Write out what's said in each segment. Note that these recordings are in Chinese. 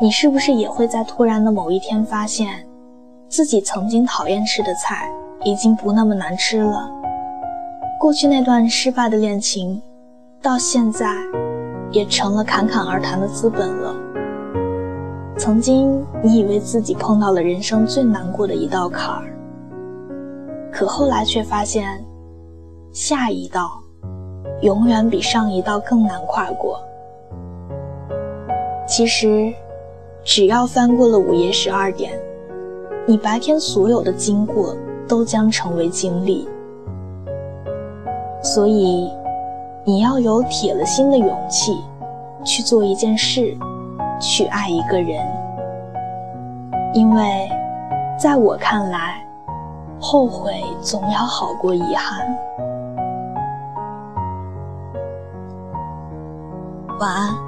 你是不是也会在突然的某一天发现，自己曾经讨厌吃的菜已经不那么难吃了？过去那段失败的恋情，到现在也成了侃侃而谈的资本了。曾经你以为自己碰到了人生最难过的一道坎儿，可后来却发现，下一道永远比上一道更难跨过。其实。只要翻过了午夜十二点，你白天所有的经过都将成为经历。所以，你要有铁了心的勇气，去做一件事，去爱一个人。因为，在我看来，后悔总要好过遗憾。晚安。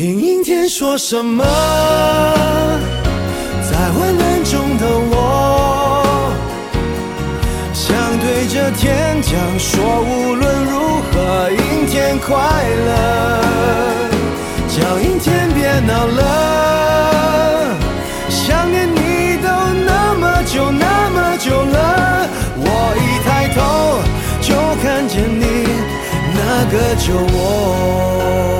听阴天说什么，在混乱中的我，想对着天讲说，无论如何，阴天快乐，叫阴天别闹了，想念你都那么久那么久了，我一抬头就看见你那个酒窝。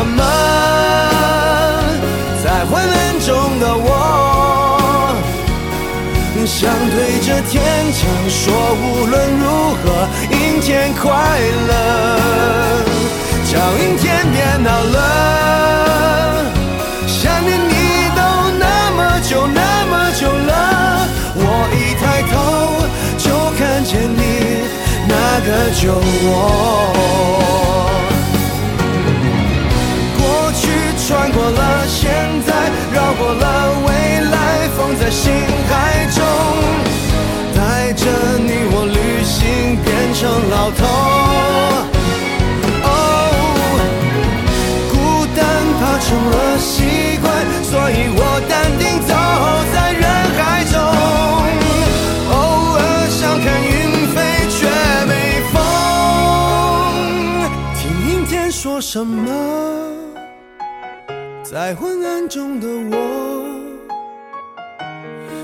说什么？在昏暗中的我，想对着天讲说，无论如何，阴天快乐，叫阴天别闹了。想念你都那么久那么久了，我一抬头就看见你那个酒窝。心海中，带着你我旅行，变成老头。哦，孤单怕成了习惯，所以我淡定走在人海中。偶尔想看云飞，却没风。听阴天说什么？在昏暗中的我，